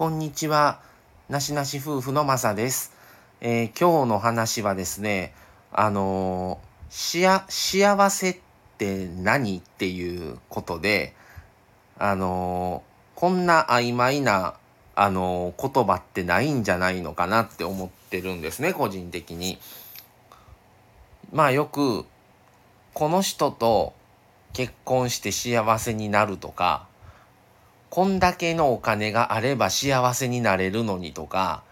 こんにちは。なしなし夫婦のまさです。えー、今日の話はですね、あのー、しや、幸せって何っていうことで、あのー、こんな曖昧な、あの言葉ってないんじゃないのかなって思ってるんですね、個人的に。まあよく、この人と結婚して幸せになるとか、こんだけのお金があれば幸せになれるのにとか、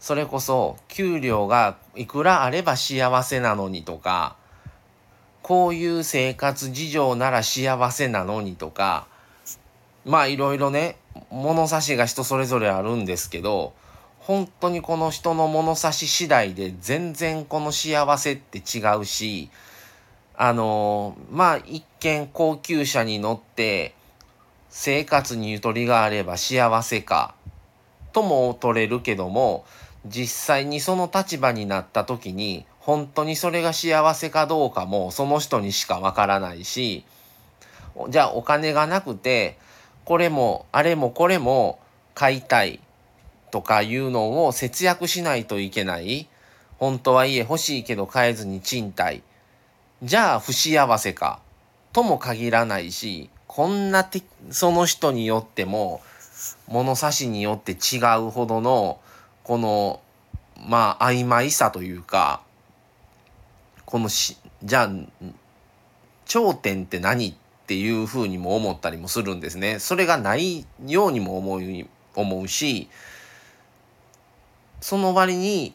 それこそ給料がいくらあれば幸せなのにとか、こういう生活事情なら幸せなのにとか、まあいろいろね、物差しが人それぞれあるんですけど、本当にこの人の物差し次第で全然この幸せって違うし、あのまあ一見高級車に乗って生活にゆとりがあれば幸せかとも取れるけども実際にその立場になった時に本当にそれが幸せかどうかもその人にしかわからないしじゃあお金がなくてこれもあれもこれも買いたいとかいうのを節約しないといけない本当は家欲しいけど買えずに賃貸じゃあ不幸せかとも限らないしこんなてその人によっても物差しによって違うほどのこのまあ曖昧さというかこのしじゃあ頂点って何っていうふうにも思ったりもするんですね。それがないようにも思う思うしその割に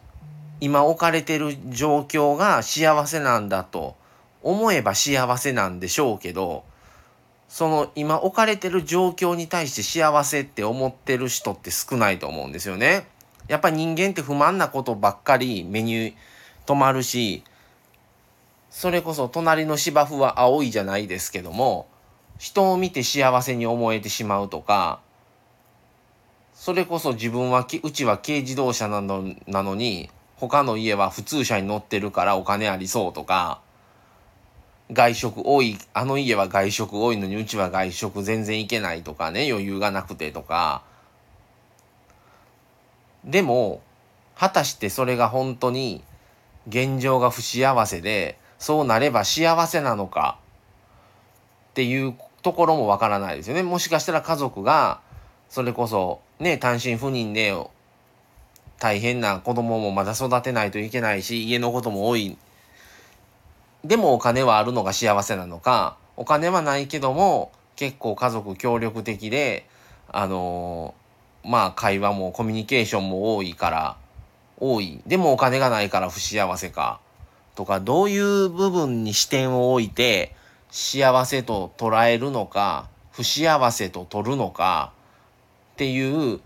今置かれてる状況が幸せなんだと思えば幸せなんでしょうけどその今置かれてる状況に対して幸せって思ってる人って少ないと思うんですよね。やっぱ人間って不満なことばっかり目に留まるし、それこそ隣の芝生は青いじゃないですけども、人を見て幸せに思えてしまうとか、それこそ自分は、うちは軽自動車なのなのに、他の家は普通車に乗ってるからお金ありそうとか、外食多い、あの家は外食多いのにうちは外食全然行けないとかね、余裕がなくてとか。でも、果たしてそれが本当に現状が不幸せで、そうなれば幸せなのかっていうところもわからないですよね。もしかしたら家族が、それこそね、単身赴任で大変な子供もまだ育てないといけないし、家のことも多いでもお金はあるのが幸せなのか、お金はないけども、結構家族協力的で、あのー、まあ会話もコミュニケーションも多いから、多い。でもお金がないから不幸せか。とか、どういう部分に視点を置いて、幸せと捉えるのか、不幸せと取るのか、っていう、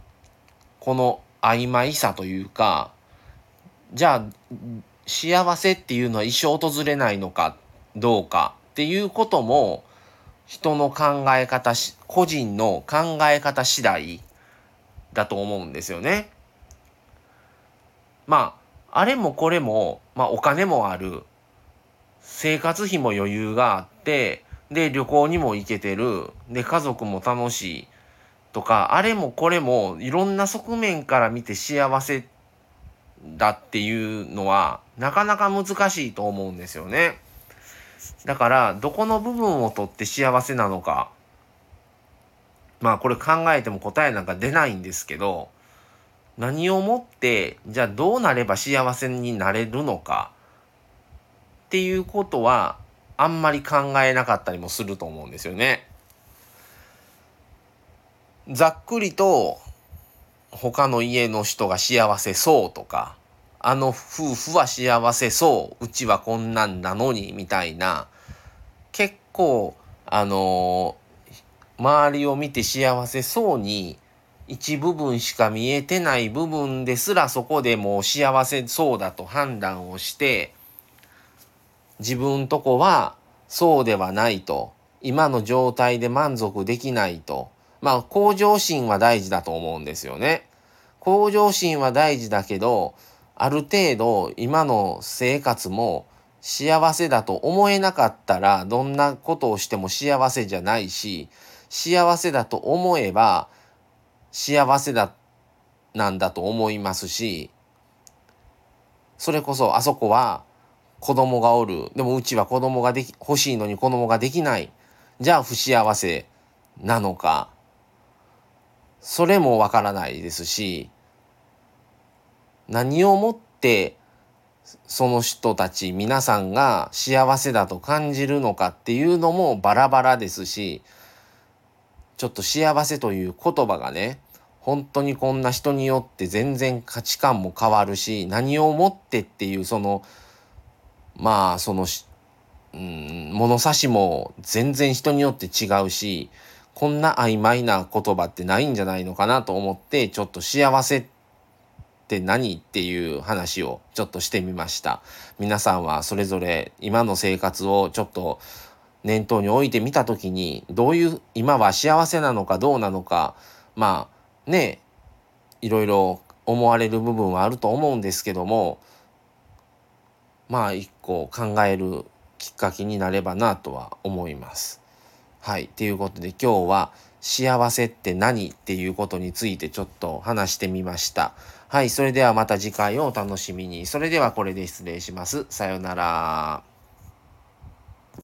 この曖昧さというか、じゃあ、幸せっていうのは一生訪れないのかどうかっていうことも人の考え方個人の考え方次第だと思うんですよね。まああれもこれも、まあ、お金もある生活費も余裕があってで旅行にも行けてるで家族も楽しいとかあれもこれもいろんな側面から見て幸せっだっていうのはなかなか難しいと思うんですよね。だからどこの部分をとって幸せなのかまあこれ考えても答えなんか出ないんですけど何をもってじゃあどうなれば幸せになれるのかっていうことはあんまり考えなかったりもすると思うんですよね。ざっくりと他の家の人が幸せそうとか、あの夫婦は幸せそう、うちはこんなんなのに、みたいな、結構、あのー、周りを見て幸せそうに、一部分しか見えてない部分ですらそこでもう幸せそうだと判断をして、自分とこはそうではないと、今の状態で満足できないと、まあ、向上心は大事だと思うんですよね。向上心は大事だけど、ある程度今の生活も幸せだと思えなかったら、どんなことをしても幸せじゃないし、幸せだと思えば幸せだなんだと思いますし、それこそあそこは子供がおる。でもうちは子供ができ、欲しいのに子供ができない。じゃあ不幸せなのか。それもわからないですし、何をもってその人たち皆さんが幸せだと感じるのかっていうのもバラバラですし、ちょっと幸せという言葉がね、本当にこんな人によって全然価値観も変わるし、何をもってっていうその、まあその、うん、物差しも全然人によって違うし、こんな曖昧な言葉ってないんじゃないのかなと思って、ちょっと幸せってって何っていう話をちょっとしてみました。皆さんはそれぞれ今の生活をちょっと念頭に置いてみた時に、どういう、今は幸せなのかどうなのか、まあ、ねいろいろ思われる部分はあると思うんですけどもまあ一個考えるきっかけになればなとは思います。はい。ということで今日は幸せって何っていうことについてちょっと話してみました。はい。それではまた次回をお楽しみに。それではこれで失礼します。さようなら。